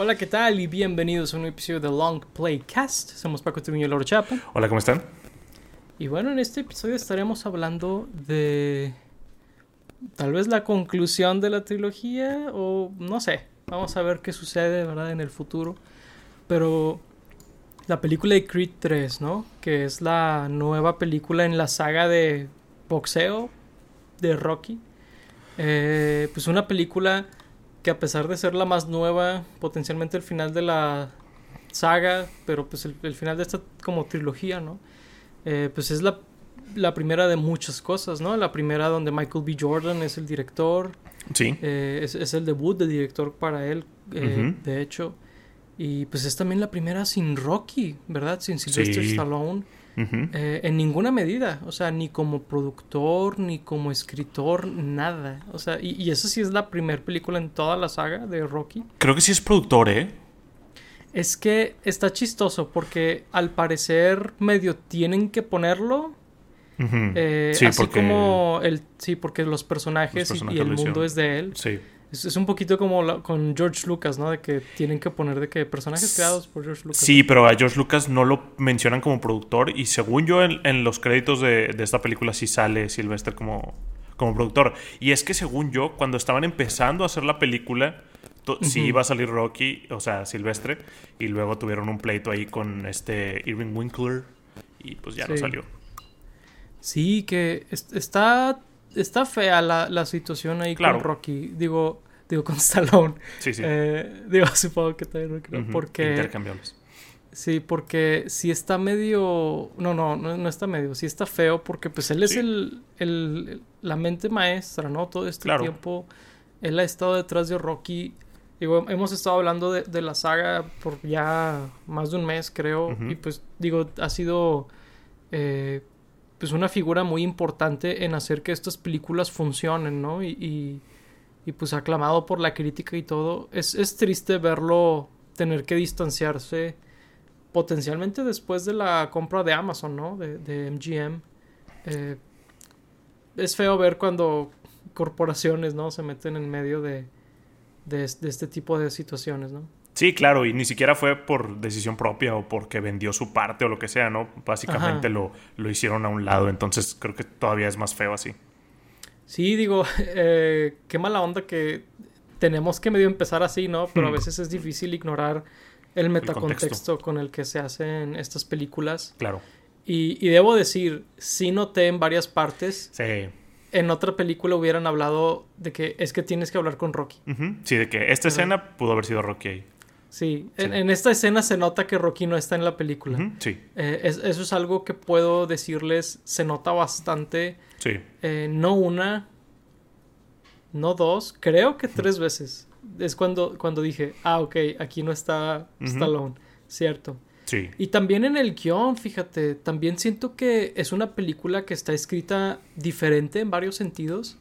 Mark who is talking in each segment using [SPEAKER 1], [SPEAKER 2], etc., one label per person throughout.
[SPEAKER 1] Hola, ¿qué tal? Y bienvenidos a un episodio de Long Play Cast. Somos Paco Tumiño y Loro Chapa.
[SPEAKER 2] Hola, ¿cómo están?
[SPEAKER 1] Y bueno, en este episodio estaremos hablando de tal vez la conclusión de la trilogía o no sé. Vamos a ver qué sucede, ¿verdad? En el futuro. Pero la película de Creed 3, ¿no? Que es la nueva película en la saga de boxeo de Rocky. Eh, pues una película que a pesar de ser la más nueva, potencialmente el final de la saga, pero pues el, final de esta como trilogía, ¿no? Eh, pues es la, la, primera de muchas cosas, ¿no? La primera donde Michael B. Jordan es el director.
[SPEAKER 2] Sí.
[SPEAKER 1] Eh, es, es, el debut de director para él, eh, de hecho. Y pues es también la primera sin Rocky, ¿verdad? Sin Sylvester Stallone. Eh, en ninguna medida, o sea, ni como productor, ni como escritor, nada. O sea, y, y esa sí es la primera película en toda la saga de Rocky.
[SPEAKER 2] Creo que sí es productor, ¿eh?
[SPEAKER 1] Es que está chistoso porque al parecer medio tienen que ponerlo. Eh, sí, así como el sí, porque los personajes, y, el mundo es de él.
[SPEAKER 2] Sí.
[SPEAKER 1] Es, un poquito como con George Lucas, ¿no? De que tienen que poner de que personajes creados por George Lucas.
[SPEAKER 2] Sí, pero a George Lucas no lo mencionan como productor y según yo en, los créditos de, esta película sí sale Sylvester como, como productor. Y es que según yo, cuando estaban empezando a hacer la película, sí iba a salir Rocky, o sea, Silvestre, y luego tuvieron un pleito ahí con este Irving Winkler y pues ya no salió.
[SPEAKER 1] Sí, que está está fea la, la situación ahí con Rocky. Digo, digo con Stallone.
[SPEAKER 2] Sí, sí.
[SPEAKER 1] Eh, digo, supongo que también no porque
[SPEAKER 2] intercambiables.
[SPEAKER 1] Sí, porque si está medio, no, no, no, está medio, sí está feo porque pues él es el, el, la mente maestra, ¿no? Todo este tiempo él ha estado detrás de Rocky. Digo, hemos estado hablando de, de la saga por ya más de un mes, creo, y pues digo, ha sido eh, pues una figura muy importante en hacer que estas películas funcionen, ¿no? Y, y, pues aclamado por la crítica y todo. Es, es, triste verlo tener que distanciarse potencialmente después de la compra de Amazon, ¿no? De, de MGM. Eh, es feo ver cuando corporaciones, ¿no? Se meten en medio de, de, de este tipo de situaciones, ¿no?
[SPEAKER 2] Sí, claro, y ni siquiera fue por decisión propia o porque vendió su parte o lo que sea, ¿no? Básicamente lo, lo, hicieron a un lado, entonces creo que todavía es más feo así.
[SPEAKER 1] Sí, digo, eh, qué mala onda que tenemos que medio empezar así, ¿no? Pero a hmm. veces es difícil ignorar el metacontexto con el que se hacen estas películas.
[SPEAKER 2] Claro.
[SPEAKER 1] Y, y debo decir, sí noté en varias partes.
[SPEAKER 2] Sí
[SPEAKER 1] en otra película hubieran hablado de que es que tienes que hablar con Rocky.
[SPEAKER 2] Sí, de que esta escena pudo haber sido Rocky ahí.
[SPEAKER 1] Sí, En, esta escena se nota que Rocky no está en la película.
[SPEAKER 2] sí.
[SPEAKER 1] Eh, eso es algo que puedo decirles, se nota bastante.
[SPEAKER 2] Sí.
[SPEAKER 1] Eh, no una, no dos, creo que tres veces. Es cuando, cuando dije, ah, ok, aquí no está Stallone, cierto.
[SPEAKER 2] Sí.
[SPEAKER 1] Y también en el guion, fíjate, también siento que es una película que está escrita diferente en varios sentidos.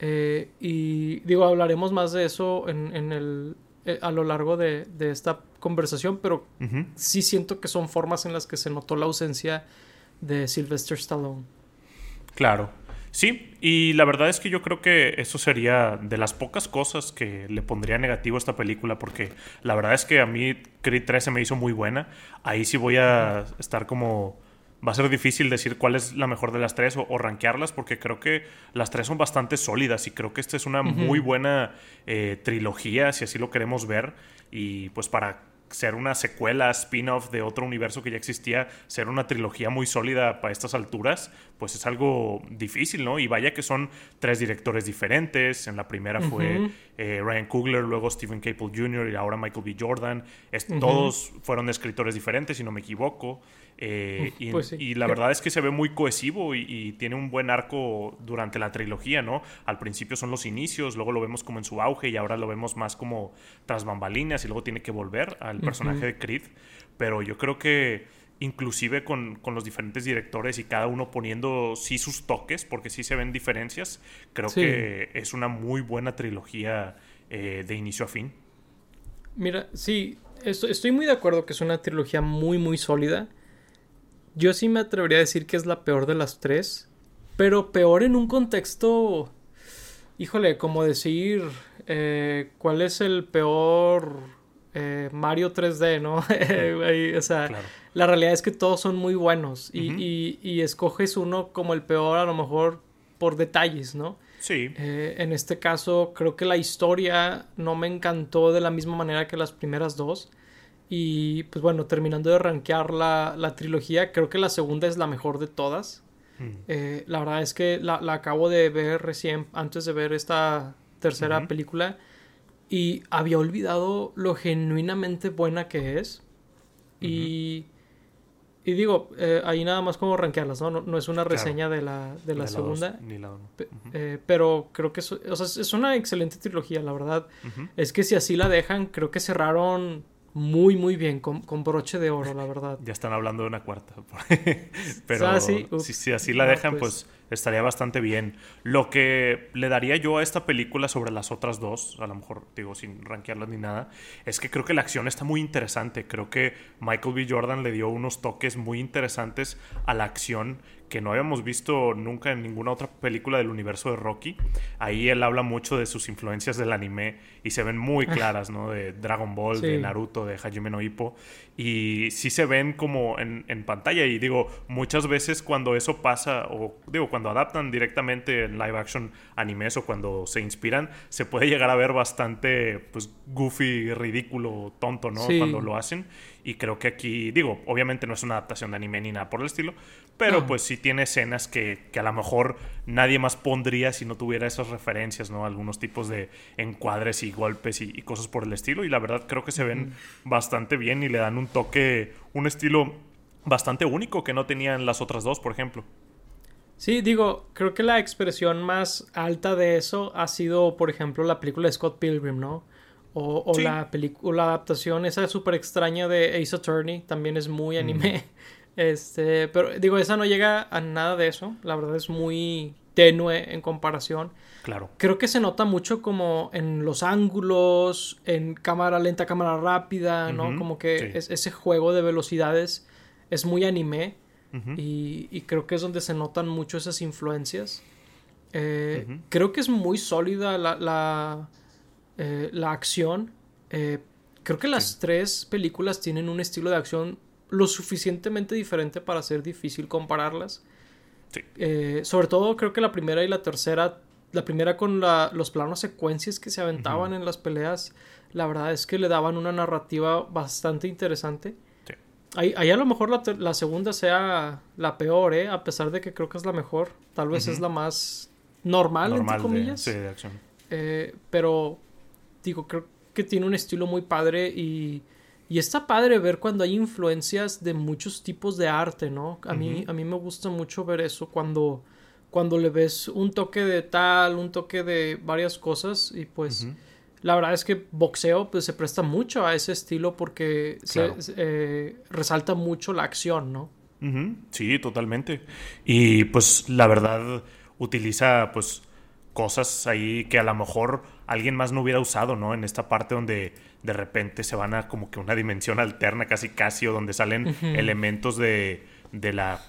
[SPEAKER 1] Eh, y digo, hablaremos más de eso en, en el eh, a lo largo de, esta conversación, pero sí siento que son formas en las que se notó la ausencia de Sylvester Stallone.
[SPEAKER 2] Claro, sí, y la verdad es que yo creo que eso sería de las pocas cosas que le pondría negativo a esta película, porque la verdad es que a mí Creed 13 me hizo muy buena, ahí sí voy a estar como va a ser difícil decir cuál es la mejor de las tres o, rankearlas porque creo que las tres son bastante sólidas y creo que esta es una muy buena eh, trilogía, si así lo queremos ver. Y pues para ser una secuela, spin-off de otro universo que ya existía, ser una trilogía muy sólida para estas alturas, pues es algo difícil, ¿no? Y vaya que son tres directores diferentes. En la primera fue eh, Ryan Coogler, luego Stephen Caple Jr. y ahora Michael B. Jordan. Todos fueron escritores diferentes, si no me equivoco. Eh, pues y, la verdad es que se ve muy cohesivo y, tiene un buen arco durante la trilogía, ¿no? Al principio son los inicios, luego lo vemos como en su auge y ahora lo vemos más como tras bambalinas y luego tiene que volver al personaje de Creed. Pero yo creo que inclusive con, los diferentes directores y cada uno poniendo sí sus toques, porque sí se ven diferencias, creo que es una muy buena trilogía eh, de inicio a fin.
[SPEAKER 1] Mira, sí, estoy muy de acuerdo que es una trilogía muy, muy sólida. Yo sí me atrevería a decir que es la peor de las tres. Pero peor en un contexto. Híjole, como decir. Eh, ¿Cuál es el peor eh, Mario 3D, ¿no? o sea, la realidad es que todos son muy buenos y, y, escoges uno como el peor a lo mejor por detalles, ¿no?
[SPEAKER 2] Sí.
[SPEAKER 1] Eh, en este caso, creo que la historia no me encantó de la misma manera que las primeras dos. Y pues bueno, terminando de rankear la, la trilogía, creo que la segunda es la mejor de todas. Mm. Eh, la verdad es que la, la, acabo de ver recién, antes de ver esta tercera película y había olvidado lo genuinamente buena que es. Y, y digo, eh, ahí nada más como rankearlas, ¿no? No, es una reseña de la, de la segunda. ni la eh, pero creo que es, o sea, es una excelente trilogía, la verdad. Es que si así la dejan, creo que cerraron muy, muy bien, con, broche de oro, la verdad.
[SPEAKER 2] ya están hablando de una cuarta. Pero si, si, así la dejan, pues. pues estaría bastante bien. Lo que le daría yo a esta película sobre las otras dos, a lo mejor digo sin rankearlas ni nada, es que creo que la acción está muy interesante. Creo que Michael B. Jordan le dio unos toques muy interesantes a la acción que no habíamos visto nunca en ninguna otra película del universo de Rocky. Ahí él habla mucho de sus influencias del anime y se ven muy claras, ¿no? De Dragon Ball, de Naruto, de Hajime no Ippo. Y sí se ven como en, en, pantalla. Y digo, muchas veces cuando eso pasa, o digo, cuando adaptan directamente en live action animes o cuando se inspiran, se puede llegar a ver bastante, pues, goofy, ridículo, tonto, ¿no? Cuando lo hacen. Y creo que aquí, digo, obviamente no es una adaptación de anime ni nada por el estilo, pero pues sí tiene escenas que, que, a lo mejor nadie más pondría si no tuviera esas referencias, ¿no? Algunos tipos de encuadres y golpes y, cosas por el estilo. Y la verdad creo que se ven bastante bien y le dan un toque, un estilo bastante único que no tenían las otras dos, por ejemplo.
[SPEAKER 1] Sí, digo, creo que la expresión más alta de eso ha sido, por ejemplo, la película de Scott Pilgrim, ¿no? O, la película, la adaptación esa súper extraña de Ace Attorney, también es muy anime. Este, pero digo, esa no llega a nada de eso. La verdad es muy tenue en comparación.
[SPEAKER 2] Claro.
[SPEAKER 1] Creo que se nota mucho como en los ángulos, en cámara lenta, cámara rápida, ¿no? Como que ese juego de velocidades es muy anime. y, creo que es donde se notan mucho esas influencias. Eh, creo que es muy sólida la, la eh, la acción. Eh, creo que las tres películas tienen un estilo de acción lo suficientemente diferente para ser difícil compararlas. Eh, sobre todo creo que la primera y la tercera, la primera con los planos secuencias que se aventaban en las peleas, la verdad es que le daban una narrativa bastante interesante. Ahí, a lo mejor la, segunda sea la peor, ¿eh? a pesar de que creo que es la mejor. Tal vez es la más normal, entre comillas.
[SPEAKER 2] De, acción.
[SPEAKER 1] pero digo, creo que tiene un estilo muy padre y, y está padre ver cuando hay influencias de muchos tipos de arte, ¿no? A, mí, a mí me gusta mucho ver eso cuando, cuando le ves un toque de tal, un toque de varias cosas y pues... La verdad es que boxeo pues se presta mucho a ese estilo porque se, eh, resalta mucho la acción, ¿no?
[SPEAKER 2] Sí, totalmente. Y pues la verdad utiliza pues cosas ahí que a lo mejor alguien más no hubiera usado, ¿no? En esta parte donde de repente se van a como que una dimensión alterna casi casi o donde salen elementos de, de la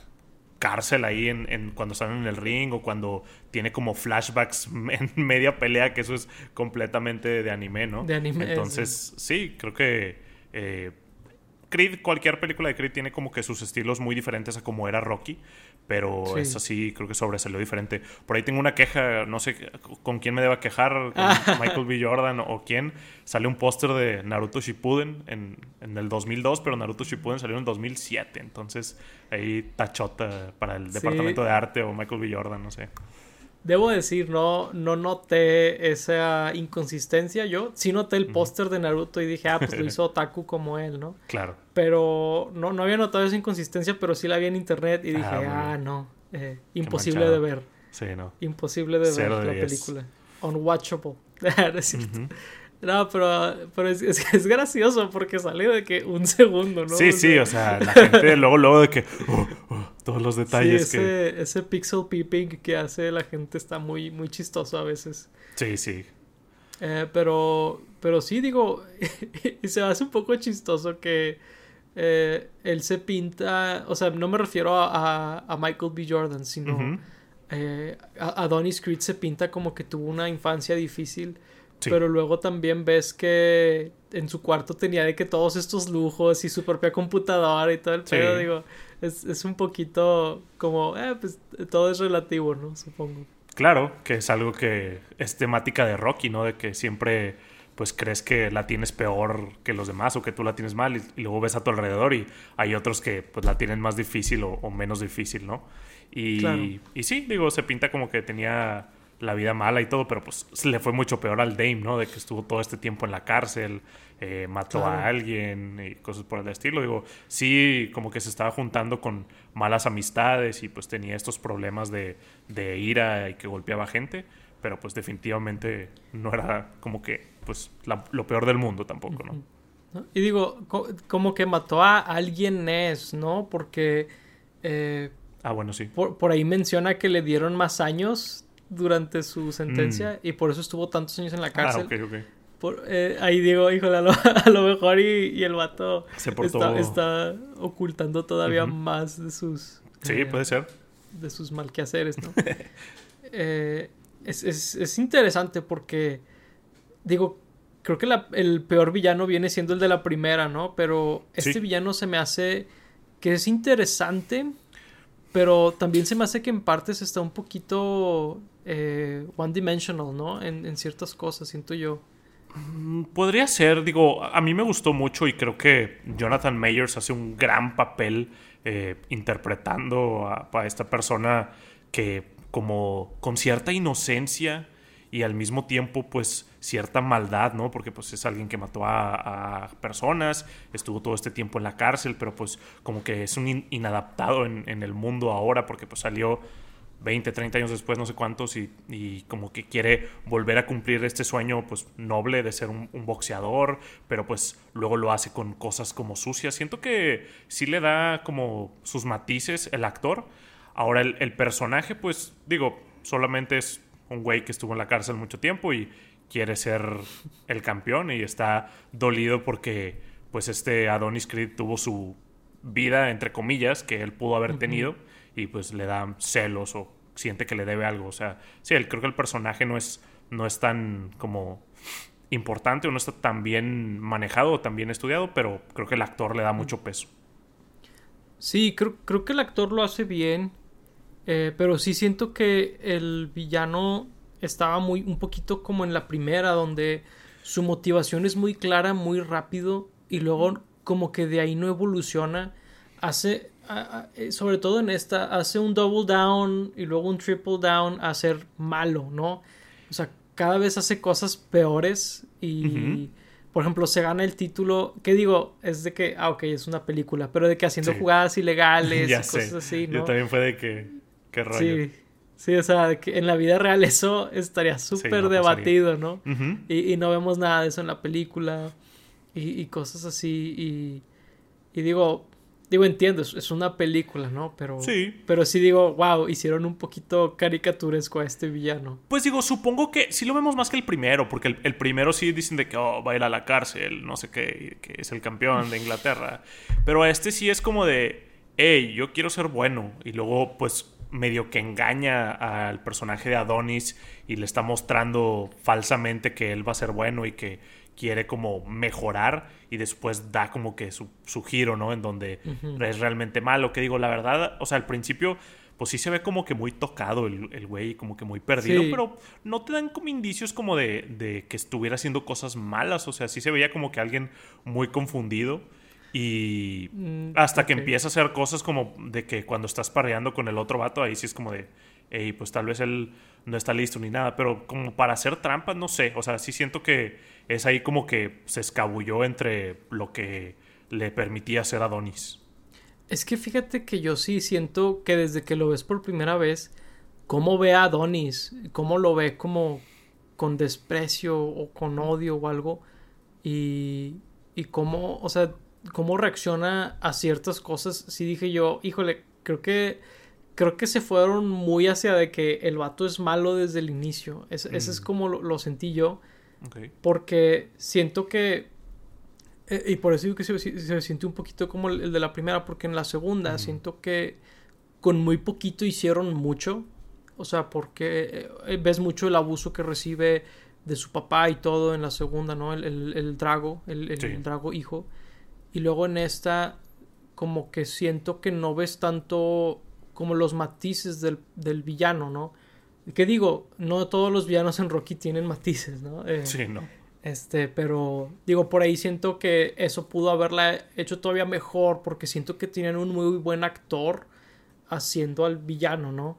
[SPEAKER 2] cárcel ahí en, cuando están en el ring o cuando tiene como flashbacks en media pelea, que eso es completamente de anime, ¿no?
[SPEAKER 1] De anime.
[SPEAKER 2] Entonces, sí, creo que eh, Creed, cualquier película de Creed tiene como que sus estilos muy diferentes a como era Rocky, pero es así, creo que sobresalió diferente. Por ahí tengo una queja, no sé con quién me deba quejar, con Michael B. Jordan o quién. Sale un póster de Naruto Shippuden en, en, el 2002, pero Naruto Shippuden salió en el 2007. Entonces ahí tachota para el departamento de arte o Michael B. Jordan, no sé.
[SPEAKER 1] Debo decir, no, no noté esa inconsistencia. Yo sí noté el póster de Naruto y dije, ah, pues lo hizo Otaku como él, ¿no?
[SPEAKER 2] Claro.
[SPEAKER 1] Pero no, no había notado esa inconsistencia, pero sí la vi en internet y dije, ah, ah no, eh, imposible de ver.
[SPEAKER 2] Sí, no.
[SPEAKER 1] Imposible de ver la película. Unwatchable. No, pero, pero es, es, gracioso porque salió de que un segundo, ¿no?
[SPEAKER 2] Sí, sí, o sea, la gente luego, luego de que oh, oh, todos los detalles
[SPEAKER 1] sí, ese, ese pixel peeping que hace la gente está muy, muy chistoso a veces.
[SPEAKER 2] Sí, sí.
[SPEAKER 1] Eh, pero, pero sí, digo, y se hace un poco chistoso que eh, él se pinta, o sea, no me refiero a, a, Michael B. Jordan, sino eh, a, Donny Creed se pinta como que tuvo una infancia difícil Pero luego también ves que en su cuarto tenía de que todos estos lujos y su propia computadora y todo el pedo, digo, es, es un poquito como, eh, pues todo es relativo, ¿no? Supongo.
[SPEAKER 2] Claro, que es algo que es temática de Rocky, ¿no? De que siempre pues crees que la tienes peor que los demás o que tú la tienes mal y, luego ves a tu alrededor y hay otros que pues la tienen más difícil o, menos difícil, ¿no? Y, y sí, digo, se pinta como que tenía la vida mala y todo, pero pues le fue mucho peor al Dame, ¿no? De que estuvo todo este tiempo en la cárcel, eh, mató a alguien y cosas por el estilo. Digo, sí, como que se estaba juntando con malas amistades y pues tenía estos problemas de, de ira y que golpeaba gente, pero pues definitivamente no era como que pues lo peor del mundo tampoco, ¿no?
[SPEAKER 1] Y digo, como que mató a alguien es, ¿no? Porque... Eh,
[SPEAKER 2] ah, bueno, sí.
[SPEAKER 1] Por, ahí menciona que le dieron más años durante su sentencia mm. y por eso estuvo tantos años en la ah, cárcel. Ah, ok, ok. Por, eh, ahí digo, híjole, a lo, mejor y, el vato está, ocultando todavía más de sus...
[SPEAKER 2] Sí, eh, puede ser.
[SPEAKER 1] De sus malquehaceres, ¿no? es, es, es interesante porque digo, creo que el peor villano viene siendo el de la primera, ¿no? Pero este villano se me hace que es interesante, pero también se me hace que en partes está un poquito eh, one-dimensional, ¿no? En, ciertas cosas, siento yo.
[SPEAKER 2] Mm, podría ser, digo, a mí me gustó mucho y creo que Jonathan Mayers hace un gran papel eh, interpretando a, esta persona que como con cierta inocencia y al mismo tiempo pues cierta maldad, ¿no? Porque pues es alguien que mató a, personas, estuvo todo este tiempo en la cárcel, pero pues como que es un inadaptado en, el mundo ahora porque pues salió 20, 30 años después, no sé cuántos, y, como que quiere volver a cumplir este sueño pues noble de ser un, boxeador, pero pues luego lo hace con cosas como sucias. Siento que sí le da como sus matices el actor. Ahora el, el personaje pues digo, solamente es un güey que estuvo en la cárcel mucho tiempo y quiere ser el campeón y está dolido porque pues este Adonis Creed tuvo su vida entre comillas que él pudo haber tenido y pues le da celos o siente que le debe algo, o sea, sí, creo que el personaje no es no es tan como importante o no está tan bien manejado o tan bien estudiado, pero creo que el actor le da mucho peso.
[SPEAKER 1] Sí, creo, creo que el actor lo hace bien. Eh, pero sí siento que el villano estaba muy un poquito como en la primera, donde su motivación es muy clara, muy rápido, y luego como que de ahí no evoluciona. Hace, sobre todo en esta, hace un double down y luego un triple down a ser malo, ¿no? O sea, cada vez hace cosas peores y... Por ejemplo, se gana el título, ¿qué digo? Es de que, ah, ok, es una película, pero de que haciendo jugadas ilegales y cosas así, ¿no?
[SPEAKER 2] Yo también fue de que, Qué rollo.
[SPEAKER 1] Sí, sí, o sea, que en la vida real eso estaría súper debatido, ¿no? y, no vemos nada de eso en la película y, cosas así. Y, y, digo, digo, entiendo, es, una película, ¿no? Pero sí. pero sí digo, wow, hicieron un poquito caricaturesco a este villano.
[SPEAKER 2] Pues digo, supongo que sí lo vemos más que el primero, porque el, el primero sí dicen de que oh, va a ir a la cárcel, no sé qué, que es el campeón de Inglaterra. Pero a este sí es como de, hey, yo quiero ser bueno. Y luego, pues medio que engaña al personaje de Adonis y le está mostrando falsamente que él va a ser bueno y que quiere como mejorar y después da como que su, giro, ¿no? En donde es realmente malo. Que digo, la verdad, o sea, al principio pues sí se ve como que muy tocado el, güey, como que muy perdido, pero no te dan como indicios como de, de, que estuviera haciendo cosas malas, o sea, sí se veía como que alguien muy confundido. Y mm, hasta que empieza a hacer cosas como de que cuando estás parreando con el otro vato, ahí sí es como de, hey, pues tal vez él no está listo ni nada, pero como para hacer trampas, no sé, o sea, sí siento que es ahí como que se escabulló entre lo que le permitía hacer Adonis.
[SPEAKER 1] Es que fíjate que yo sí siento que desde que lo ves por primera vez, cómo ve a Adonis, cómo lo ve como con desprecio o con odio o algo, y, y cómo, o sea, cómo reacciona a ciertas cosas, sí dije yo, híjole, creo que creo que se fueron muy hacia de que el vato es malo desde el inicio. Ese es mm. como lo, sentí yo. Porque siento que... Eh, y por eso digo que se, se, siente un poquito como el, de la primera, porque en la segunda siento que con muy poquito hicieron mucho. O sea, porque eh, ves mucho el abuso que recibe de su papá y todo en la segunda, ¿no? El, el, Drago, el, el Drago hijo. Y luego en esta, como que siento que no ves tanto como los matices del, del villano, ¿no? Que digo, no todos los villanos en Rocky tienen matices, ¿no?
[SPEAKER 2] Eh, sí, no.
[SPEAKER 1] Este, pero digo, por ahí siento que eso pudo haberla hecho todavía mejor porque siento que tienen un muy buen actor haciendo al villano, ¿no?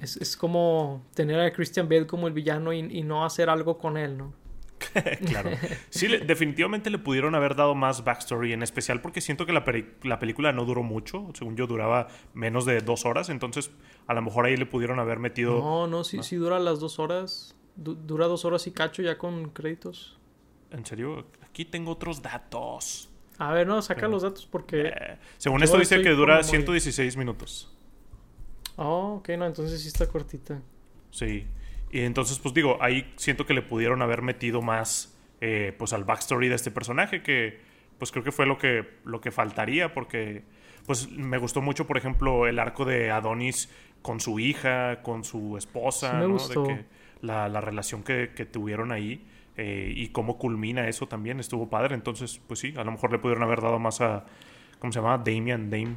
[SPEAKER 1] es, como tener a Christian Bale como el villano y, no hacer algo con él, ¿no?
[SPEAKER 2] claro. Sí, definitivamente le pudieron haber dado más backstory, en especial porque siento que la, la, película no duró mucho. Según yo, duraba menos de dos horas. Entonces, a lo mejor ahí le pudieron haber metido.
[SPEAKER 1] No, no, sí, sí dura las dos horas dura dos horas y cacho ya con créditos.
[SPEAKER 2] ¿En serio? Aquí tengo otros datos.
[SPEAKER 1] A ver, no, saca los datos porque...
[SPEAKER 2] Eh, según esto dice que dura 116 minutos.
[SPEAKER 1] Oh, ok, no, entonces sí está cortita.
[SPEAKER 2] Sí. Y entonces, pues digo, ahí siento que le pudieron haber metido más eh, pues al backstory de este personaje que pues creo que fue lo que, lo que faltaría porque pues me gustó mucho, por ejemplo, el arco de Adonis con su hija, con su esposa, me Gustó. De que, la, la relación que, que, tuvieron ahí eh, y cómo culmina eso también estuvo padre. Entonces, pues sí, a lo mejor le pudieron haber dado más a, ¿cómo se llama? Damian, Dame.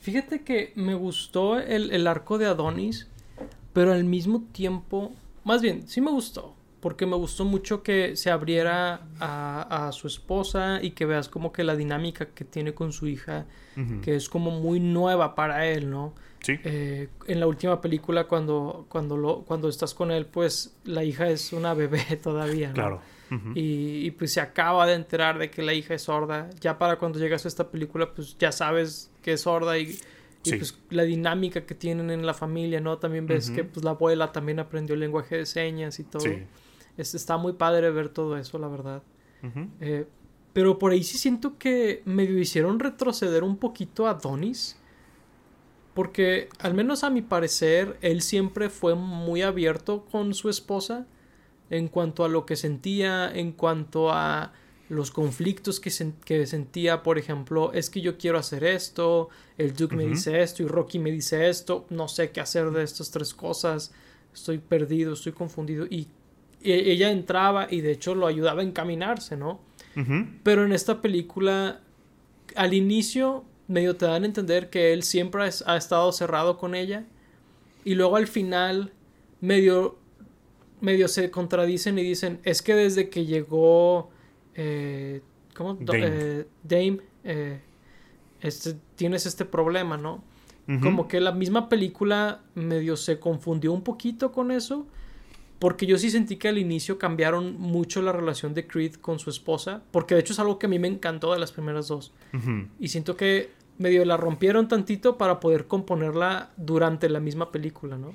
[SPEAKER 1] Fíjate que me gustó el, el arco de Adonis, pero al mismo tiempo, más bien, sí me gustó, porque me gustó mucho que se abriera a, a, su esposa y que veas como que la dinámica que tiene con su hija, que es como muy nueva para él, ¿no? Eh, en la última película, cuando, cuando, lo, cuando estás con él, pues la hija es una bebé todavía, ¿no?
[SPEAKER 2] Claro.
[SPEAKER 1] y, pues se acaba de enterar de que la hija es sorda. Ya para cuando llegas a esta película, pues ya sabes que es sorda y, pues la dinámica que tienen en la familia, ¿no? También ves que pues la abuela también aprendió el lenguaje de señas y todo. Es, está muy padre ver todo eso, la verdad. Eh, pero por ahí sí siento que medio hicieron retroceder un poquito a Donis porque, al menos a mi parecer, él siempre fue muy abierto con su esposa en cuanto a lo que sentía, en cuanto a los conflictos que, que sentía, por ejemplo, es que yo quiero hacer esto, el Duke me dice esto y Rocky me dice esto, no sé qué hacer de estas tres cosas, estoy perdido, estoy confundido y, ella entraba y de hecho lo ayudaba a encaminarse, ¿no? Pero en esta película, al inicio medio te dan a entender que él siempre ha estado cerrado con ella y luego al final medio medio se contradicen y dicen es que desde que llegó eh, ¿cómo? Dame, eh, Dame eh, este, tienes este problema no como que la misma película medio se confundió un poquito con eso porque yo sí sentí que al inicio cambiaron mucho la relación de Creed con su esposa, porque de hecho es algo que a mí me encantó de las primeras dos. Y siento que medio la rompieron tantito para poder componerla durante la misma película, ¿no?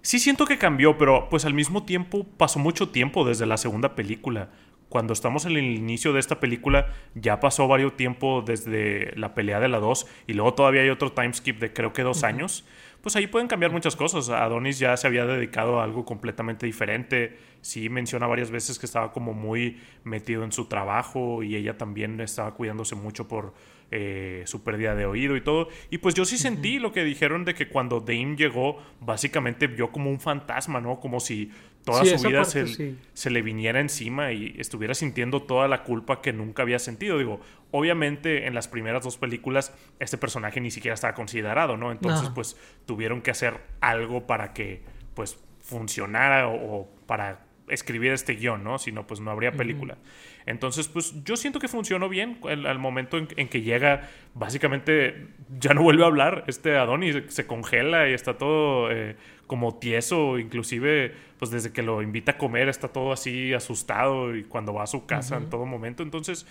[SPEAKER 2] Sí siento que cambió, pero pues al mismo tiempo pasó mucho tiempo desde la segunda película. Cuando estamos en el inicio de esta película ya pasó varios tiempo desde la pelea de la 2 y luego todavía hay otro timeskip de creo que dos años pues ahí pueden cambiar muchas cosas. Adonis ya se había dedicado a algo completamente diferente. Sí menciona varias veces que estaba como muy metido en su trabajo y ella también estaba cuidándose mucho por eh, su pérdida de oído y todo. Y pues yo sí sentí lo que dijeron de que cuando Dame llegó, básicamente vio como un fantasma, ¿no? Como si toda su vida se, se, le viniera encima y estuviera sintiendo toda la culpa que nunca había sentido. Digo, obviamente en las primeras dos películas este personaje ni siquiera estaba considerado, ¿no? Entonces, pues tuvieron que hacer algo para que, pues, funcionara o, para escribir este guion, ¿no? Si no, pues no habría película. Entonces, pues yo siento que funcionó bien al, momento en, que llega, básicamente ya no vuelve a hablar, este Adonis se congela y está todo eh, como tieso, inclusive pues desde que lo invita a comer está todo así asustado y cuando va a su casa en todo momento. Entonces,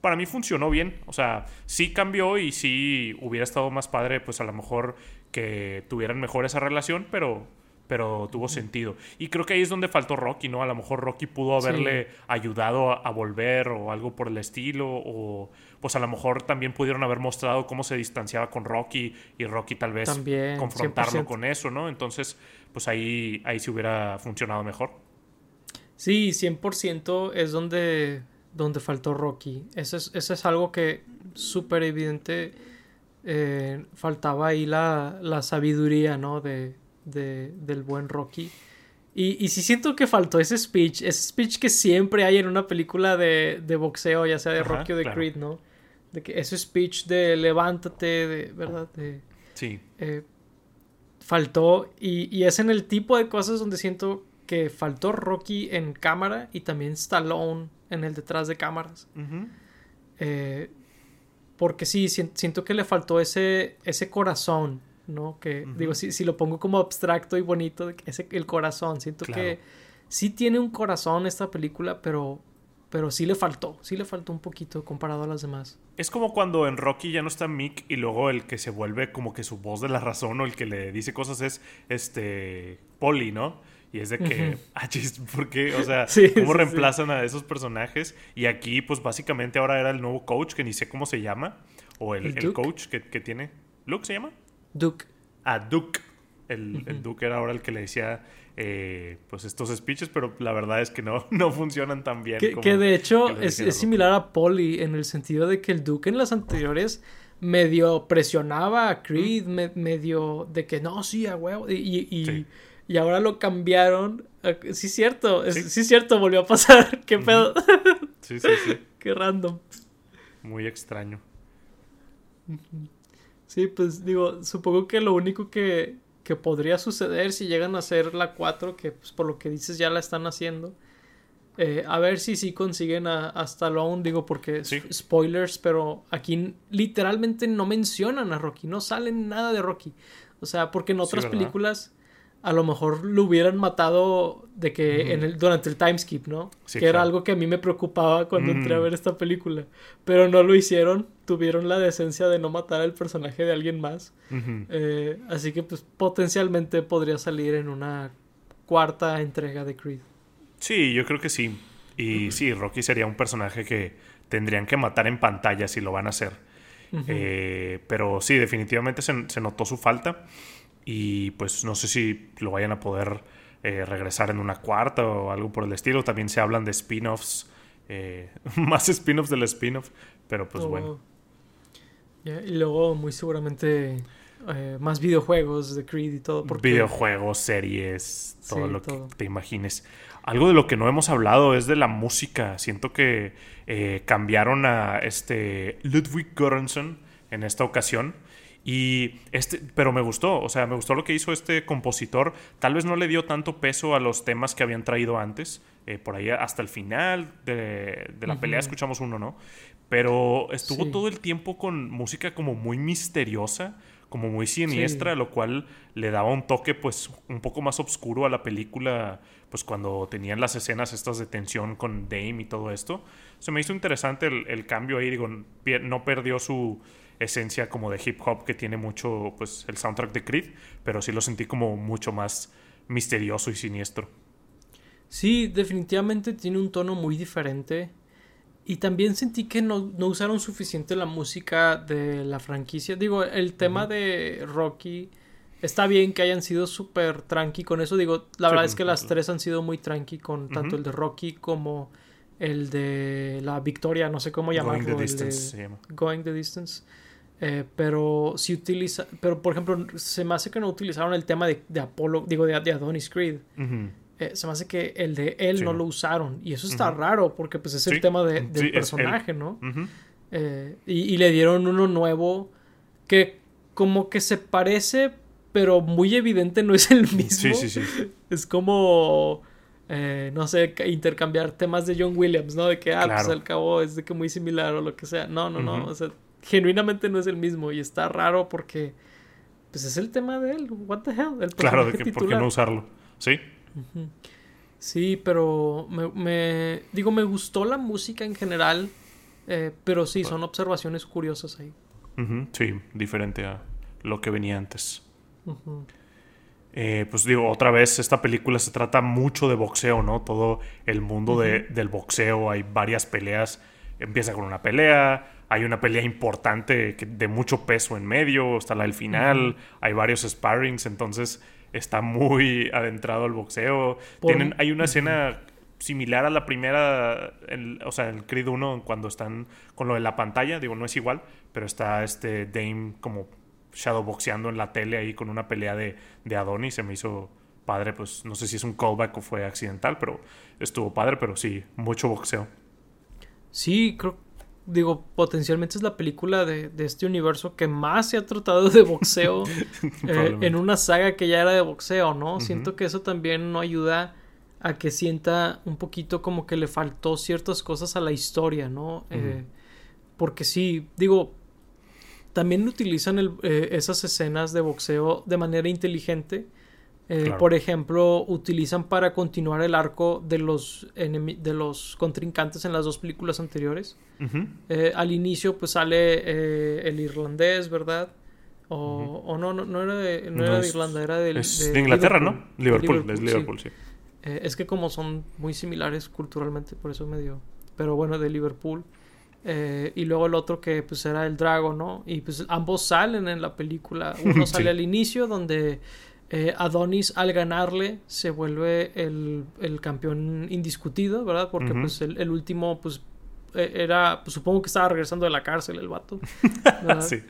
[SPEAKER 2] para mí funcionó bien, o sea, sí cambió y sí hubiera estado más padre, pues a lo mejor que tuvieran mejor esa relación, pero pero tuvo sentido. Y creo que ahí es donde faltó Rocky, ¿no? A lo mejor Rocky pudo haberle ayudado a, volver o algo por el estilo, o pues a lo mejor también pudieron haber mostrado cómo se distanciaba con Rocky y Rocky tal vez confrontarlo con eso, ¿no? Entonces, pues ahí, ahí sí hubiera funcionado mejor.
[SPEAKER 1] Sí, 100% es donde, donde faltó Rocky. Eso es, eso es algo que súper evidente eh, faltaba ahí la, la sabiduría, ¿no? De, de, del buen Rocky. Y, y sí siento que faltó ese speech, ese speech que siempre hay en una película de, de boxeo, ya sea de Rocky o de Creed, ¿no? De que ese speech de levántate, de, ¿verdad? De,
[SPEAKER 2] sí.
[SPEAKER 1] Eh, faltó y, y es en el tipo de cosas donde siento que faltó Rocky en cámara y también Stallone en el detrás de cámaras. eh, porque sí, siento que le faltó ese, ese corazón ¿no? Que digo, si, si, lo pongo como abstracto y bonito, ese, el corazón, siento que sí tiene un corazón esta película, pero, pero sí le faltó, sí le faltó un poquito comparado a las demás.
[SPEAKER 2] Es como cuando en Rocky ya no está Mick y luego el que se vuelve como que su voz de la razón o el que le dice cosas es este Polly, ¿no? Y es de que, ah, ¿por qué? O sea, ¿cómo reemplazan a esos personajes? Y aquí, pues básicamente ahora era el nuevo coach, que ni sé cómo se llama, o el, el, coach que, que tiene. ¿Luke se llama?
[SPEAKER 1] Duke.
[SPEAKER 2] A Duke. El, Duke era ahora el que le decía eh, pues estos speeches, pero la verdad es que no, no funcionan tan bien.
[SPEAKER 1] Que, de hecho es, similar a Polly en el sentido de que el Duke en las anteriores medio presionaba a Creed, medio de que no, sí, a huevo. Y, y, ahora lo cambiaron. Sí, cierto, sí. es cierto, volvió a pasar. ¿Qué pedo?
[SPEAKER 2] Sí, sí, sí.
[SPEAKER 1] Qué random.
[SPEAKER 2] Muy extraño.
[SPEAKER 1] Sí, pues digo, supongo que lo único que, que podría suceder si llegan a hacer la 4, que pues, por lo que dices ya la están haciendo. Eh, a ver si sí consiguen a, a Stallone, digo, porque spoilers, pero aquí literalmente no mencionan a Rocky, no salen nada de Rocky. O sea, porque en otras películas a lo mejor lo hubieran matado de que en el, durante el timeskip, ¿no? que era algo que a mí me preocupaba cuando entré a ver esta película. Pero no lo hicieron, tuvieron la decencia de no matar al personaje de alguien más. Eh, así que pues potencialmente podría salir en una cuarta entrega de Creed.
[SPEAKER 2] Sí, yo creo que sí. Y sí, Rocky sería un personaje que tendrían que matar en pantalla si lo van a hacer. Eh, pero sí, definitivamente se, se notó su falta. Y pues no sé si lo vayan a poder eh, regresar en una cuarta o algo por el estilo. También se hablan de spin-offs. Eh, más spin-offs del spin-off. Pero pues bueno. Oh.
[SPEAKER 1] y luego muy seguramente eh, más videojuegos de Creed y todo.
[SPEAKER 2] Videojuegos, series, todo lo que te imagines. Algo de lo que no hemos hablado es de la música. Siento que cambiaron a este Ludwig Göransson en esta ocasión. Y este, pero me gustó, o sea, me gustó lo que hizo este compositor. Tal vez no le dio tanto peso a los temas que habían traído antes. Eh, por ahí hasta el final de, la pelea escuchamos uno, ¿no? Pero estuvo todo el tiempo con música como muy misteriosa, como muy siniestra, lo cual le daba un toque pues un poco más oscuro a la película, pues cuando tenían las escenas estas de tensión con Dame y todo esto. Se me hizo interesante el, el cambio ahí, digo, no perdió su esencia como de hip hop que tiene mucho pues el soundtrack de Creed, pero sí lo sentí como mucho más misterioso y siniestro.
[SPEAKER 1] Sí, definitivamente tiene un tono muy diferente. Y también sentí que no, usaron suficiente la música de la franquicia. Digo, el tema de Rocky está bien que hayan sido súper tranqui con eso. Digo, la verdad es que las tres han sido muy tranqui con tanto el de Rocky como el de la Victoria, no sé cómo llamarlo. Going the Distance. Going the Distance. Eh, pero si utiliza, pero por ejemplo, se me hace que no utilizaron el tema de, de Apolo, digo, de, Adonis Creed. Eh, se me hace que el de él no, lo usaron. Y eso está raro, porque pues es el tema de, del personaje, ¿no? Eh, y, le dieron uno nuevo que como que se parece, pero muy evidente no es el mismo. Sí, sí, sí. Es como... no sé, intercambiar temas de John Williams, ¿no? De que, ah, pues al cabo es de que muy similar o lo que sea. No, no, no. O sea, genuinamente no es el mismo y está raro porque pues es el tema de él, what the hell, el
[SPEAKER 2] Claro, de que por qué no usarlo. Sí.
[SPEAKER 1] Sí, pero me, digo, me gustó la música en general, eh, pero sí, son observaciones curiosas ahí.
[SPEAKER 2] Sí, diferente a lo que venía antes. Eh, pues digo, otra vez, esta película se trata mucho de boxeo, ¿no? Todo el mundo de, del boxeo, hay varias peleas. Empieza con una pelea, hay una pelea importante de mucho peso en medio, está la del final, hay varios sparrings, entonces está muy adentrado al boxeo. Tienen, hay una escena similar a la primera, o sea, el Creed 1 cuando están con lo de la pantalla, digo, no es igual, pero está este Dame como shadowboxeando en la tele ahí con una pelea de, de Adonis, se me hizo padre, pues no sé si es un callback o fue accidental, pero estuvo padre, pero sí, mucho boxeo.
[SPEAKER 1] Sí, creo, digo, potencialmente es la película de, este universo que más se ha tratado de boxeo eh, en una saga que ya era de boxeo, ¿no? Siento que eso también no ayuda a que sienta un poquito como que le faltó ciertas cosas a la historia, ¿no? Eh, porque sí, digo, también utilizan eh, esas escenas de boxeo de manera inteligente eh, por ejemplo, utilizan para continuar el arco de los, de los contrincantes en las dos películas anteriores. Eh, al inicio, pues sale eh, el irlandés, ¿verdad? O, no, no, era de, no, era de Irlanda, era de,
[SPEAKER 2] de, Inglaterra, ¿no? Liverpool, es Liverpool, sí.
[SPEAKER 1] es que como son muy similares culturalmente, por eso medio. Pero bueno, de Liverpool. Y luego el otro que pues era el Drago, ¿no? Y pues ambos salen en la película. Uno sale al inicio donde eh, Adonis al ganarle se vuelve el, campeón indiscutido, ¿verdad? Porque pues el, último pues e, era, pues, supongo que estaba regresando de la cárcel el vato. sí.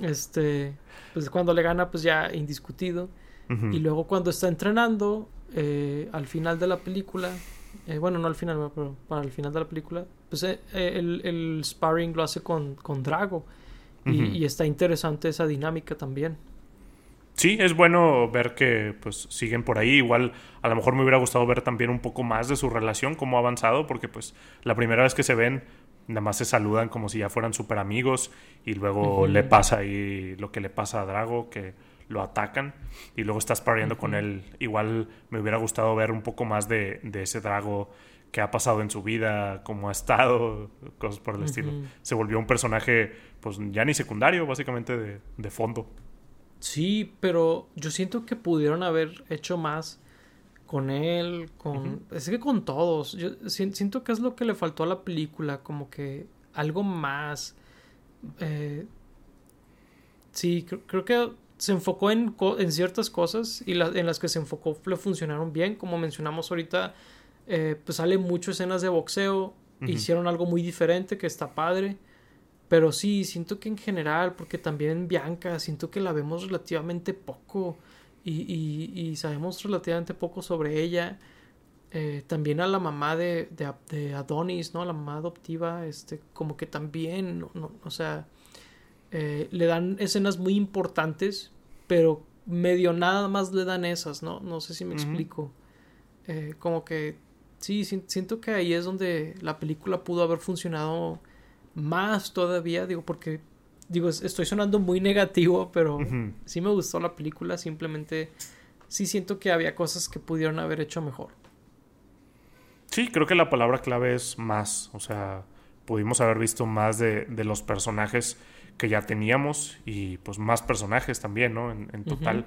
[SPEAKER 1] Este, pues cuando le gana pues ya indiscutido. Y luego cuando está entrenando, eh, al final de la película, eh, bueno, no al final, pero para el final de la película, pues el, el, sparring lo hace con, con Drago. y está interesante esa dinámica también
[SPEAKER 2] sí, es bueno ver que pues siguen por ahí. Igual a lo mejor me hubiera gustado ver también un poco más de su relación, cómo ha avanzado, porque pues la primera vez que se ven, nada más se saludan como si ya fueran súper amigos y luego le pasa ahí lo que le pasa a Drago, que lo atacan y luego estás pariendo con él. Igual me hubiera gustado ver un poco más de, ese Drago que ha pasado en su vida, cómo ha estado, cosas por el estilo. Se volvió un personaje, pues ya ni secundario, básicamente de, de fondo.
[SPEAKER 1] Sí, pero yo siento que pudieron haber hecho más con él, con... Es que con todos. Yo siento que es lo que le faltó a la película, como que algo más. Eh, sí, creo, que se enfocó en, en ciertas cosas y en las que se enfocó le funcionaron bien. Como mencionamos ahorita, eh, pues sale mucho escenas de boxeo. Hicieron algo muy diferente que está padre. Pero sí, siento que en general, porque también Bianca, siento que la vemos relativamente poco y, y, sabemos relativamente poco sobre ella. Eh, también a la mamá de, de, Adonis, ¿no? La mamá adoptiva, este, como que también, no, o sea, eh, le dan escenas muy importantes, pero medio nada más le dan esas, ¿no? No sé si me explico. Eh, como que, sí, siento que ahí es donde la película pudo haber funcionado más todavía, digo, porque, digo, estoy sonando muy negativo, pero sí me gustó la película, simplemente sí siento que había cosas que pudieron haber hecho mejor.
[SPEAKER 2] Sí, creo que la palabra clave es más, o sea, pudimos haber visto más de, los personajes que ya teníamos y pues más personajes también, ¿no? En, total.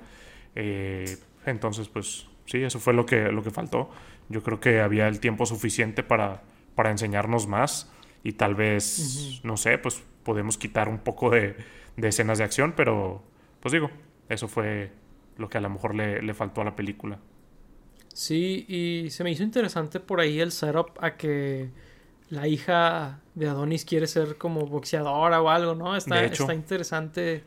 [SPEAKER 2] Eh, entonces, pues sí, eso fue lo que, lo que faltó. Yo creo que había el tiempo suficiente para, para enseñarnos más y tal vez, no sé, pues podemos quitar un poco de, escenas de acción, pero pues digo, eso fue lo que a lo mejor le, faltó a la película.
[SPEAKER 1] Sí, y se me hizo interesante por ahí el setup a que la hija de Adonis quiere ser como boxeadora o algo, ¿no? Está, está interesante.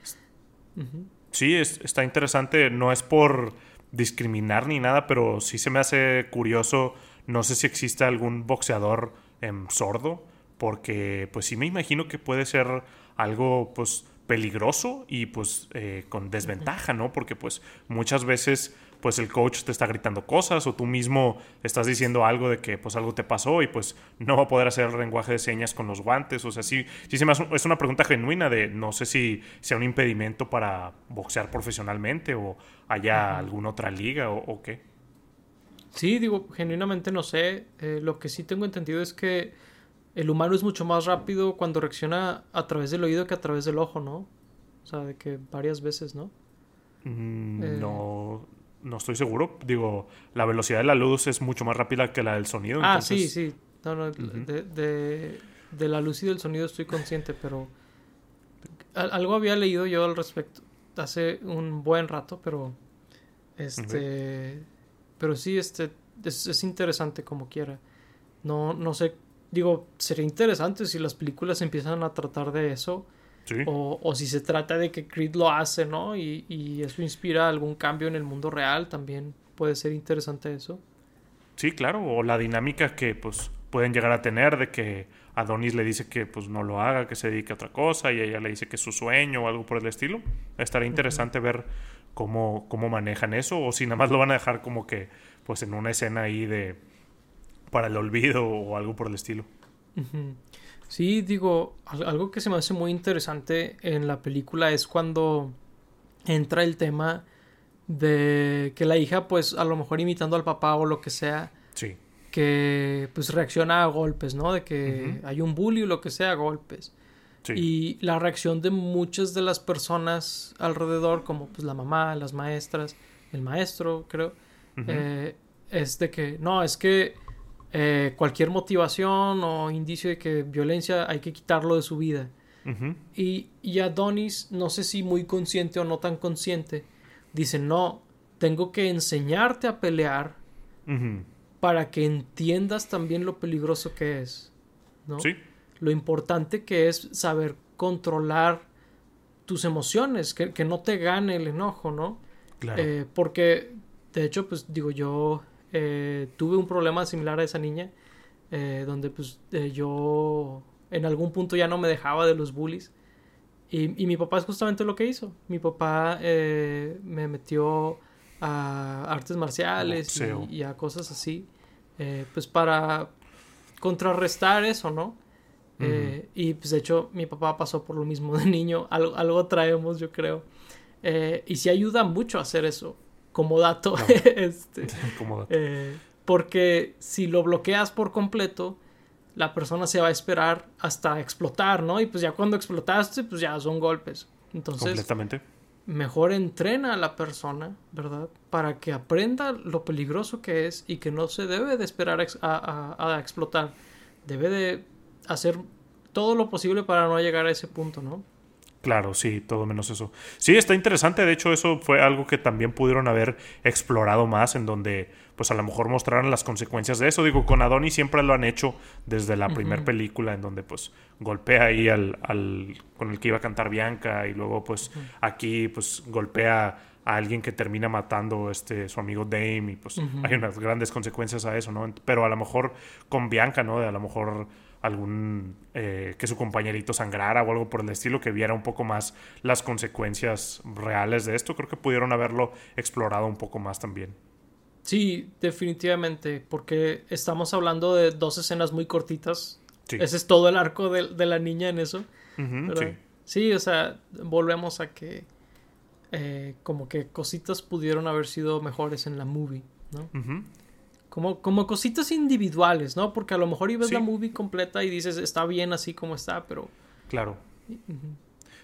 [SPEAKER 2] Sí, está interesante. No es por discriminar ni nada, pero sí se me hace curioso. No sé si existe algún boxeador en sordo porque pues sí me imagino que puede ser algo pues peligroso y pues eh, con desventaja, ¿no? Porque pues muchas veces pues el coach te está gritando cosas o tú mismo estás diciendo algo de que pues algo te pasó y pues no va a poder hacer el lenguaje de señas con los guantes, o sea, sí, sí se me hace, es una pregunta genuina de no sé si sea un impedimento para boxear profesionalmente o haya alguna otra liga o, qué.
[SPEAKER 1] Sí, digo, genuinamente no sé, eh, lo que sí tengo entendido es que el humano es mucho más rápido cuando reacciona a través del oído que a través del ojo, ¿no? O sea, de que varias veces, ¿no?
[SPEAKER 2] Mm, eh, no, estoy seguro. Digo, la velocidad de la luz es mucho más rápida que la del sonido.
[SPEAKER 1] Ah, sí, sí. No, no, de, de, la luz y del sonido estoy consciente, pero algo había leído yo al respecto hace un buen rato, pero este, pero sí, este, es, es interesante como quiera. No, no sé digo, sería interesante si las películas empiezan a tratar de eso. O, o, si se trata de que Creed lo hace, ¿no? Y, y, eso inspira algún cambio en el mundo real también. puede ser interesante eso.
[SPEAKER 2] Sí, claro, o la dinámica que pues pueden llegar a tener de que Adonis le dice que pues no lo haga, que se dedique a otra cosa y ella le dice que es su sueño o algo por el estilo. Estaría interesante ver cómo, cómo manejan eso o si nada más lo van a dejar como que pues en una escena ahí de para el olvido o algo por el estilo.
[SPEAKER 1] Sí, digo, algo que se me hace muy interesante en la película es cuando entra el tema de que la hija, pues a lo mejor imitando al papá o lo que sea,
[SPEAKER 2] sí.
[SPEAKER 1] que pues reacciona a golpes, ¿no? De que hay un bully o lo que sea, a golpes. Sí. Y la reacción de muchas de las personas alrededor, como pues la mamá, las maestras, el maestro, creo, eh, es de que, no, es que eh, cualquier motivación o indicio de que violencia hay que quitarlo de su vida. y, y Adonis, no sé si muy consciente o no tan consciente, dice, no, tengo que enseñarte a pelear para que entiendas también lo peligroso que es. ¿no?
[SPEAKER 2] Sí.
[SPEAKER 1] Lo importante que es saber controlar tus emociones, que, que no te gane el enojo, ¿no?
[SPEAKER 2] Claro.
[SPEAKER 1] Eh, porque, de hecho, pues digo, yo eh, tuve un problema similar a esa niña, eh, donde pues yo en algún punto ya no me dejaba de los bullies. Y, mi papá es justamente lo que hizo. Mi papá eh, me metió a artes marciales y, a cosas así, eh, pues para contrarrestar eso, ¿no? Eh, y pues de hecho mi papá pasó por lo mismo de niño, algo, algo traemos yo creo. y sí ayuda mucho a hacer eso, como dato. este, como dato. porque si lo bloqueas por completo, la persona se va a esperar hasta explotar, ¿no? Y pues ya cuando explotaste, pues ya son golpes. Entonces,
[SPEAKER 2] Completamente.
[SPEAKER 1] mejor entrena a la persona, ¿verdad? Para que aprenda lo peligroso que es y que no se debe de esperar a, explotar. Debe de hacer todo lo posible para no llegar a ese punto, ¿no?
[SPEAKER 2] Claro, sí, todo menos eso. Sí, está interesante. De hecho, eso fue algo que también pudieron haber explorado más, en donde pues a lo mejor mostraran las consecuencias de eso. Digo, con Adonis siempre lo han hecho desde la primera película, en donde pues golpea ahí al, al, con el que iba a cantar Bianca y luego pues aquí pues golpea a alguien que termina matando este su amigo Dame y pues hay unas grandes consecuencias a eso, ¿no? Pero a lo mejor con Bianca, ¿no? De a lo mejor algún eh, que su compañerito sangrara o algo por el estilo que viera un poco más las consecuencias reales de esto creo que pudieron haberlo explorado un poco más también
[SPEAKER 1] Sí, definitivamente, porque estamos hablando de dos escenas muy cortitas. Ese es todo el arco de, la niña en eso. sí. sí. o sea, volvemos a que eh, como que cositas pudieron haber sido mejores en la movie, ¿no? Como, como cositas individuales, ¿no? Porque a lo mejor y ves la movie completa y dices, está bien así como está, pero...
[SPEAKER 2] Claro.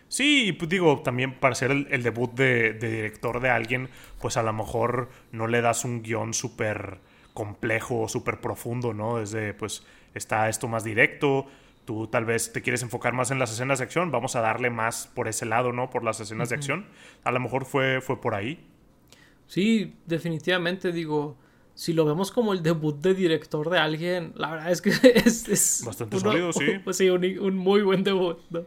[SPEAKER 2] Sí, pues digo, también para ser el, debut de, director de alguien, pues a lo mejor no le das un guion súper complejo o súper profundo, ¿no? Desde, pues, está esto más directo, tú tal vez te quieres enfocar más en las escenas de acción, vamos a darle más por ese lado, ¿no? Por las escenas de acción. A lo mejor fue, fue por ahí.
[SPEAKER 1] Sí, definitivamente digo, si lo vemos como el debut de director de alguien, la verdad es que es...
[SPEAKER 2] Bastante sólido, sí.
[SPEAKER 1] Pues sí, un, muy buen debut, ¿no?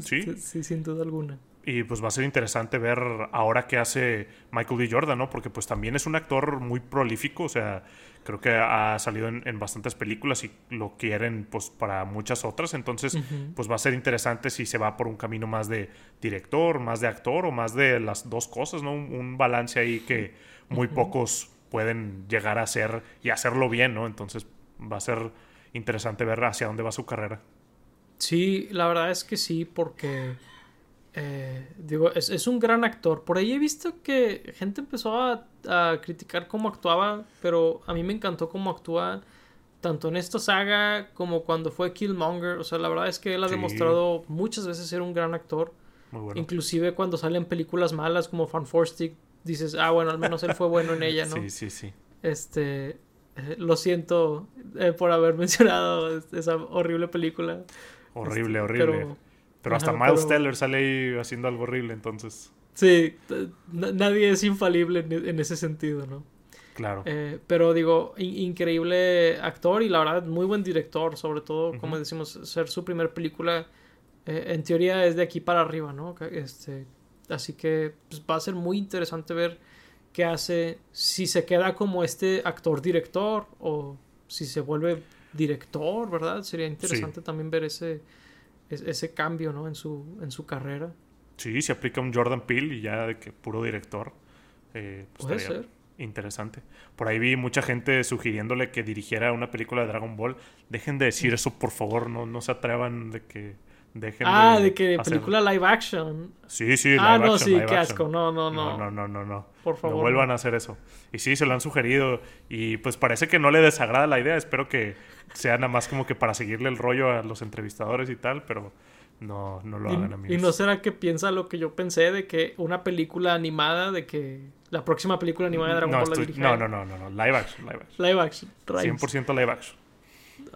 [SPEAKER 2] sí.
[SPEAKER 1] Sí, sin duda alguna.
[SPEAKER 2] Y pues va a ser interesante ver ahora qué hace Michael B. Jordan, ¿no? Porque pues también es un actor muy prolífico, o sea, creo que ha salido en, bastantes películas y lo quieren pues para muchas otras, entonces pues va a ser interesante si se va por un camino más de director, más de actor o más de las dos cosas, ¿no? Un, balance ahí que muy pocos pueden llegar a ser y hacerlo bien, ¿no? Entonces va a ser interesante ver hacia dónde va su carrera.
[SPEAKER 1] Sí, la verdad es que sí, porque eh, digo, es, un gran actor. Por ahí he visto que gente empezó a, criticar cómo actuaba, pero a mí me encantó cómo actúa tanto en esta saga como cuando fue Killmonger. O sea, la verdad es que él ha demostrado muchas veces ser un gran actor.
[SPEAKER 2] Muy bueno.
[SPEAKER 1] Inclusive cuando salen películas malas como Fan Stick dices, ah, bueno, al menos él fue bueno en ella, ¿no?
[SPEAKER 2] Sí, sí, sí.
[SPEAKER 1] Este, eh, lo siento eh, por haber mencionado esa horrible película.
[SPEAKER 2] Horrible, este, horrible. Pero, hasta Miles Teller sale ahí haciendo algo horrible, entonces.
[SPEAKER 1] Sí, nadie es infalible en, ese sentido, ¿no?
[SPEAKER 2] Claro.
[SPEAKER 1] Eh, pero digo, increíble actor y la verdad muy buen director, sobre todo, como decimos, ser su primer película, en teoría es de aquí para arriba, ¿no? Este, Así que pues, va a ser muy interesante ver qué hace, si se queda como este actor-director o si se vuelve director, ¿verdad? Sería interesante también ver ese, ese cambio, ¿no? En su, en su carrera.
[SPEAKER 2] Sí, se aplica un Jordan Peele y ya de que puro director. Eh, pues
[SPEAKER 1] Puede ser.
[SPEAKER 2] Interesante. Por ahí vi mucha gente sugiriéndole que dirigiera una película de Dragon Ball. Dejen de decir eso, por favor. No, no se atrevan de que dejen
[SPEAKER 1] ah, de, que película live action.
[SPEAKER 2] Sí, sí,
[SPEAKER 1] Ah, no, sí, qué asco. No, no,
[SPEAKER 2] no. No, no, no, no.
[SPEAKER 1] Por favor.
[SPEAKER 2] No vuelvan a hacer eso. Y sí, se lo han sugerido. Y pues parece que no le desagrada la idea. Espero que sea nada más como que para seguirle el rollo a los entrevistadores y tal, pero no, no lo hagan, amigos.
[SPEAKER 1] ¿Y no será que piensa lo que yo pensé de que una película animada, de que la próxima película animada de Dragon
[SPEAKER 2] no,
[SPEAKER 1] Ball
[SPEAKER 2] estoy, no, no, no, no, no, live action, live action.
[SPEAKER 1] Live action,
[SPEAKER 2] 100% live action.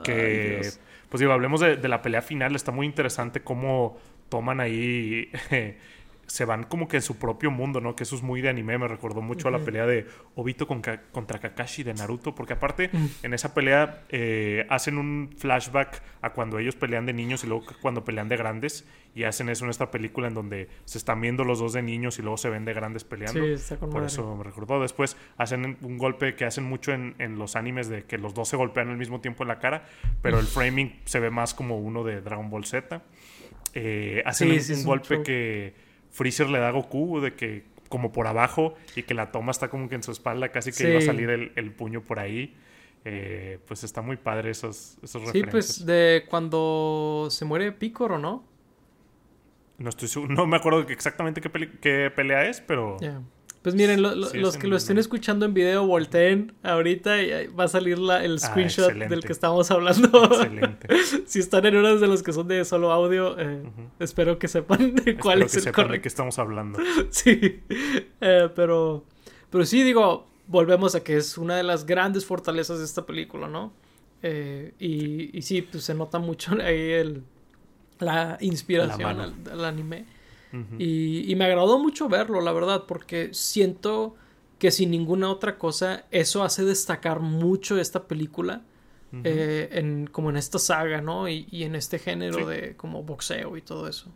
[SPEAKER 2] Que, pues digo, hablemos de, de, la pelea final, está muy interesante cómo toman ahí se van como que en su propio mundo, ¿no? Que eso es muy de anime, me recordó mucho a la pelea de Obito contra Kakashi de Naruto, porque aparte en esa pelea eh, hacen un flashback a cuando ellos pelean de niños y luego cuando pelean de grandes, y hacen eso en esta película en donde se están viendo los dos de niños y luego se ven de grandes peleando.
[SPEAKER 1] Sí, está
[SPEAKER 2] Por eso me recordó. Después hacen un golpe que hacen mucho en, en, los animes de que los dos se golpean al mismo tiempo en la cara, pero el framing se ve más como uno de Dragon Ball Z. Eh, hacen un, golpe que Freezer le da a Goku de que como por abajo y que la toma está como que en su espalda, casi que iba a salir el, puño por ahí. Eh, pues está muy padre esos, esos
[SPEAKER 1] Sí, pues de cuando se muere Picoro, ¿no?
[SPEAKER 2] No estoy no me acuerdo exactamente qué, pelea es, pero...
[SPEAKER 1] Pues miren, los que lo estén escuchando en video, volteen ahorita y va a salir la, el ah, screenshot del que estamos hablando. Excelente. si están en uno de los que son de solo audio, eh, espero que sepan de cuál es
[SPEAKER 2] que el sepan de qué estamos hablando.
[SPEAKER 1] sí, eh, pero, pero sí digo, volvemos a que es una de las grandes fortalezas de esta película, ¿no? Eh, y, y, sí, pues se nota mucho ahí el, la inspiración al anime y, me agradó mucho verlo, la verdad, porque siento que sin ninguna otra cosa eso hace destacar mucho esta película. Eh, en, como en esta saga, ¿no? Y, en este género de como boxeo y todo eso.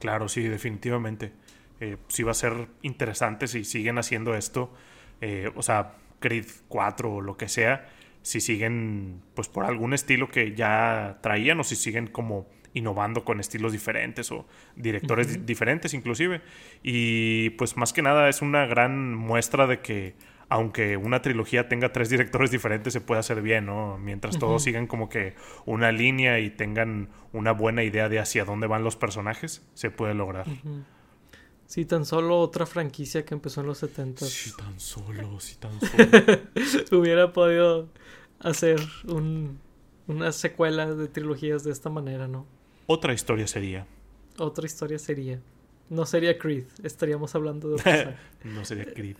[SPEAKER 2] Claro, sí, definitivamente. Eh, sí va a ser interesante si siguen haciendo esto. Eh, o sea, Creed 4 o lo que sea. Si siguen, pues por algún estilo que ya traían o si siguen como innovando con estilos diferentes o directores diferentes inclusive. Y pues más que nada es una gran muestra de que aunque una trilogía tenga tres directores diferentes se puede hacer bien, ¿no? Mientras todos sigan como que una línea y tengan una buena idea de hacia dónde van los personajes, se puede lograr.
[SPEAKER 1] Sí, tan solo otra franquicia que empezó en los 70.
[SPEAKER 2] Sí, tan solo, sí, tan solo.
[SPEAKER 1] Hubiera podido hacer un, una secuela de trilogías de esta manera, ¿no?
[SPEAKER 2] Otra historia sería.
[SPEAKER 1] Otra historia sería. No sería Creed, estaríamos hablando de otra
[SPEAKER 2] No sería Creed.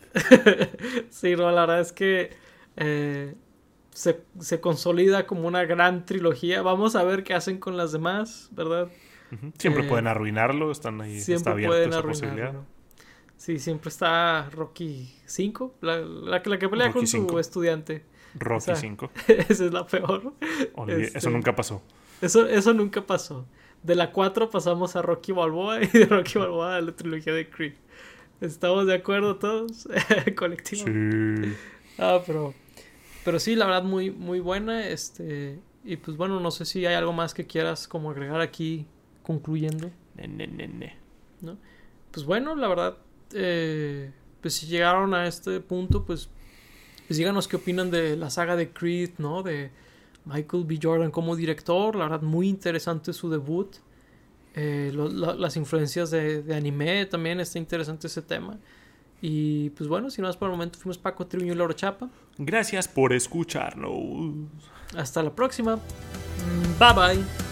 [SPEAKER 1] sí, no, la verdad es que eh, se, consolida como una gran trilogía. Vamos a ver qué hacen con las demás, ¿verdad?
[SPEAKER 2] Siempre eh, pueden arruinarlo, están ahí, siempre está pueden esa posibilidad.
[SPEAKER 1] Sí, siempre está Rocky 5, la, la, que pelea con su estudiante.
[SPEAKER 2] Rocky 5.
[SPEAKER 1] Esa es la peor.
[SPEAKER 2] Eso este, nunca pasó.
[SPEAKER 1] Eso, eso nunca pasó. De la 4 pasamos a Rocky Balboa y de Rocky Balboa a la trilogía de Creed. ¿Estamos de acuerdo todos? Colectivo.
[SPEAKER 2] Sí.
[SPEAKER 1] Ah, pero. Pero sí, la verdad, muy, muy buena. Este. Y pues bueno, no sé si hay algo más que quieras como agregar aquí concluyendo.
[SPEAKER 2] Ne, ne, ne,
[SPEAKER 1] ¿No? Pues bueno, la verdad. Eh, pues si llegaron a este punto, pues. Pues díganos qué opinan de la saga de Creed, ¿no? De Michael B. Jordan como director, la verdad muy interesante su debut. Eh, las influencias de, anime también está interesante ese tema. Y pues bueno, si no es por el momento, fuimos Paco Triuño y Laura Chapa.
[SPEAKER 2] Gracias por escucharnos.
[SPEAKER 1] Hasta la próxima. Bye bye.